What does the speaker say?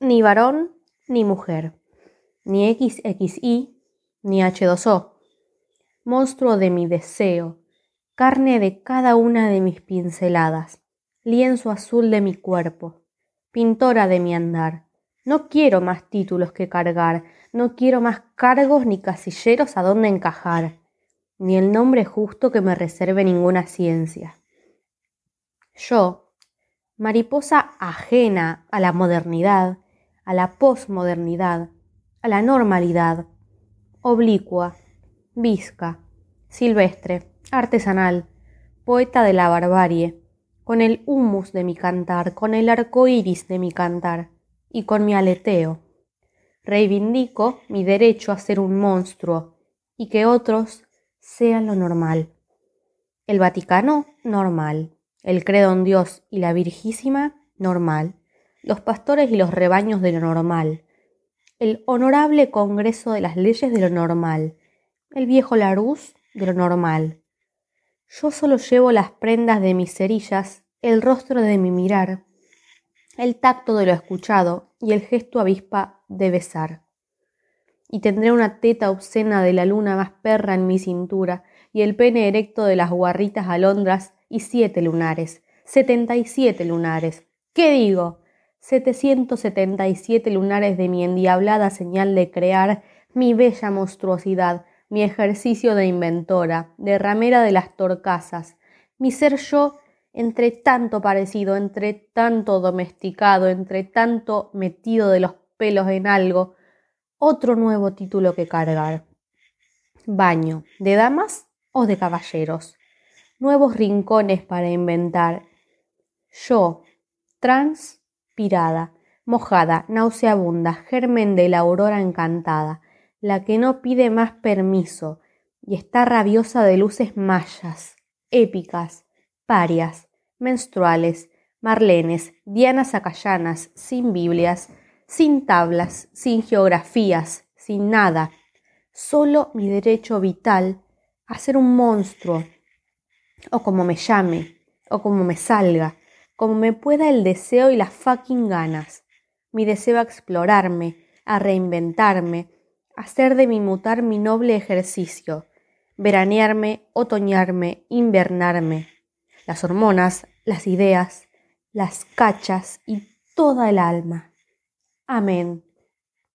ni varón ni mujer, ni XXI ni H2O. Monstruo de mi deseo, carne de cada una de mis pinceladas, lienzo azul de mi cuerpo, pintora de mi andar. No quiero más títulos que cargar, no quiero más cargos ni casilleros a donde encajar, ni el nombre justo que me reserve ninguna ciencia. Yo, mariposa ajena a la modernidad, a la posmodernidad, a la normalidad, oblicua, visca, silvestre, artesanal, poeta de la barbarie, con el humus de mi cantar, con el arco iris de mi cantar y con mi aleteo. Reivindico mi derecho a ser un monstruo y que otros sean lo normal. El Vaticano, normal. El credo en Dios y la Virgísima, normal los pastores y los rebaños de lo normal, el honorable Congreso de las Leyes de lo normal, el viejo Larús de lo normal. Yo solo llevo las prendas de mis cerillas, el rostro de mi mirar, el tacto de lo escuchado y el gesto avispa de besar. Y tendré una teta obscena de la luna más perra en mi cintura, y el pene erecto de las guarritas alondras, y siete lunares, setenta y siete lunares. ¿Qué digo? 777 lunares de mi endiablada señal de crear mi bella monstruosidad, mi ejercicio de inventora, de ramera de las torcasas, mi ser yo entre tanto parecido, entre tanto domesticado, entre tanto metido de los pelos en algo, otro nuevo título que cargar. Baño, ¿de damas o de caballeros? Nuevos rincones para inventar. Yo, trans pirada, mojada, nauseabunda, germen de la aurora encantada, la que no pide más permiso y está rabiosa de luces mayas, épicas, parias, menstruales, marlenes, dianas acayanas, sin Biblias, sin tablas, sin geografías, sin nada, solo mi derecho vital a ser un monstruo, o como me llame, o como me salga, como me pueda el deseo y las fucking ganas. Mi deseo a explorarme, a reinventarme, hacer de mi mutar mi noble ejercicio, veranearme, otoñarme, invernarme. Las hormonas, las ideas, las cachas y toda el alma. Amén.